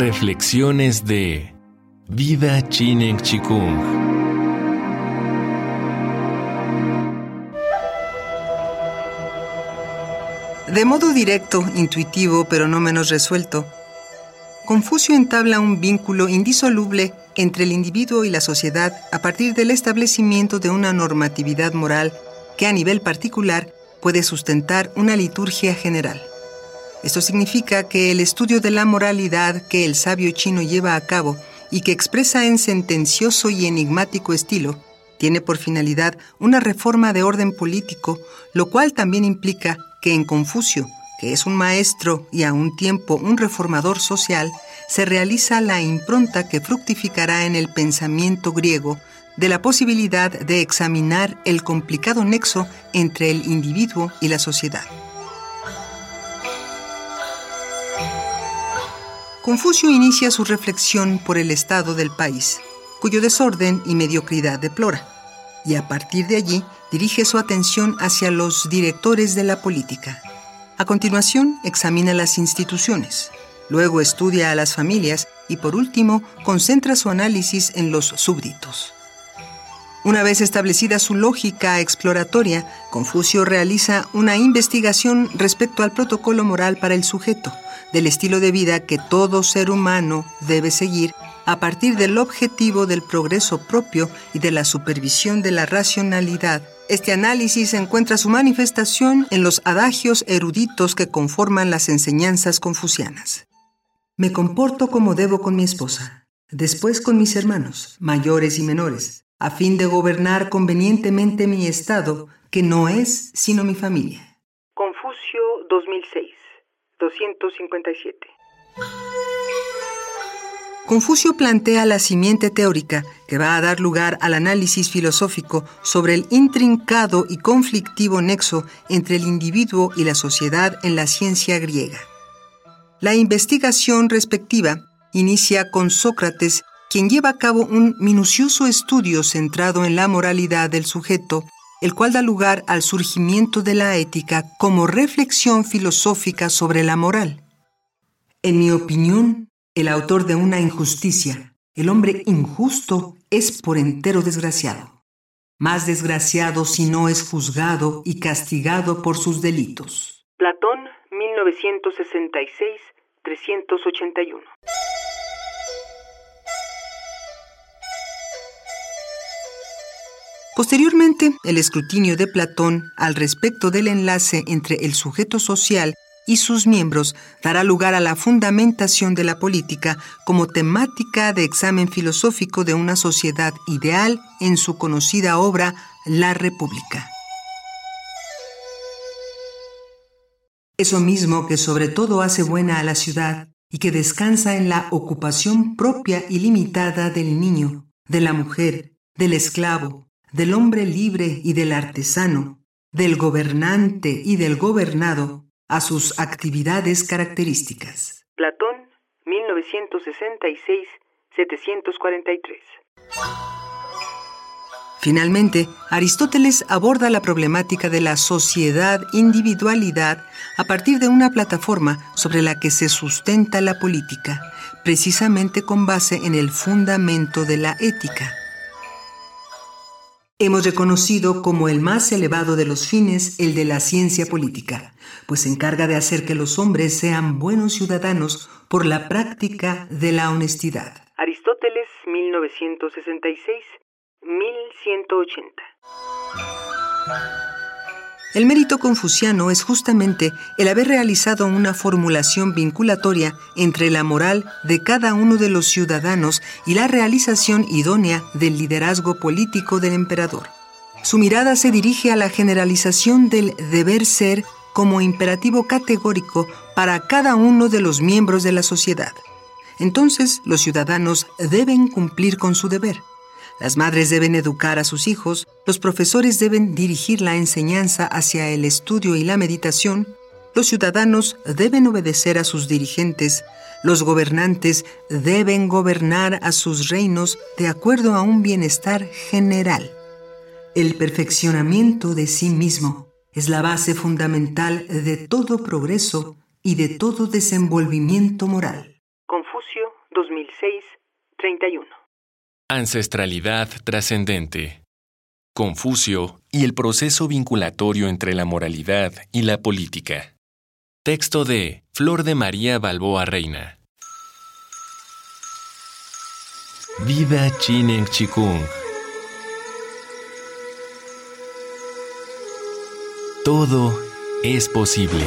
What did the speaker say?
Reflexiones de Vida Chinen Chikung. De modo directo, intuitivo, pero no menos resuelto, Confucio entabla un vínculo indisoluble entre el individuo y la sociedad a partir del establecimiento de una normatividad moral que a nivel particular puede sustentar una liturgia general. Esto significa que el estudio de la moralidad que el sabio chino lleva a cabo y que expresa en sentencioso y enigmático estilo, tiene por finalidad una reforma de orden político, lo cual también implica que en Confucio, que es un maestro y a un tiempo un reformador social, se realiza la impronta que fructificará en el pensamiento griego de la posibilidad de examinar el complicado nexo entre el individuo y la sociedad. Confucio inicia su reflexión por el estado del país, cuyo desorden y mediocridad deplora, y a partir de allí dirige su atención hacia los directores de la política. A continuación, examina las instituciones, luego estudia a las familias y por último, concentra su análisis en los súbditos. Una vez establecida su lógica exploratoria, Confucio realiza una investigación respecto al protocolo moral para el sujeto, del estilo de vida que todo ser humano debe seguir a partir del objetivo del progreso propio y de la supervisión de la racionalidad. Este análisis encuentra su manifestación en los adagios eruditos que conforman las enseñanzas confucianas. Me comporto como debo con mi esposa, después con mis hermanos, mayores y menores a fin de gobernar convenientemente mi estado, que no es sino mi familia. Confucio 2006, 257. Confucio plantea la simiente teórica que va a dar lugar al análisis filosófico sobre el intrincado y conflictivo nexo entre el individuo y la sociedad en la ciencia griega. La investigación respectiva inicia con Sócrates quien lleva a cabo un minucioso estudio centrado en la moralidad del sujeto, el cual da lugar al surgimiento de la ética como reflexión filosófica sobre la moral. En mi opinión, el autor de una injusticia, el hombre injusto, es por entero desgraciado. Más desgraciado si no es juzgado y castigado por sus delitos. Platón, 1966-381. Posteriormente, el escrutinio de Platón al respecto del enlace entre el sujeto social y sus miembros dará lugar a la fundamentación de la política como temática de examen filosófico de una sociedad ideal en su conocida obra La República. Eso mismo que sobre todo hace buena a la ciudad y que descansa en la ocupación propia y limitada del niño, de la mujer, del esclavo, del hombre libre y del artesano, del gobernante y del gobernado, a sus actividades características. Platón, 1966-743. Finalmente, Aristóteles aborda la problemática de la sociedad-individualidad a partir de una plataforma sobre la que se sustenta la política, precisamente con base en el fundamento de la ética hemos reconocido como el más elevado de los fines el de la ciencia política, pues se encarga de hacer que los hombres sean buenos ciudadanos por la práctica de la honestidad. Aristóteles 1966-1180. El mérito confuciano es justamente el haber realizado una formulación vinculatoria entre la moral de cada uno de los ciudadanos y la realización idónea del liderazgo político del emperador. Su mirada se dirige a la generalización del deber ser como imperativo categórico para cada uno de los miembros de la sociedad. Entonces, los ciudadanos deben cumplir con su deber. Las madres deben educar a sus hijos, los profesores deben dirigir la enseñanza hacia el estudio y la meditación, los ciudadanos deben obedecer a sus dirigentes, los gobernantes deben gobernar a sus reinos de acuerdo a un bienestar general. El perfeccionamiento de sí mismo es la base fundamental de todo progreso y de todo desenvolvimiento moral. Confucio 2006-31. Ancestralidad trascendente. Confucio y el proceso vinculatorio entre la moralidad y la política. Texto de Flor de María Balboa Reina. Vida Chinen Chikung. Todo es posible.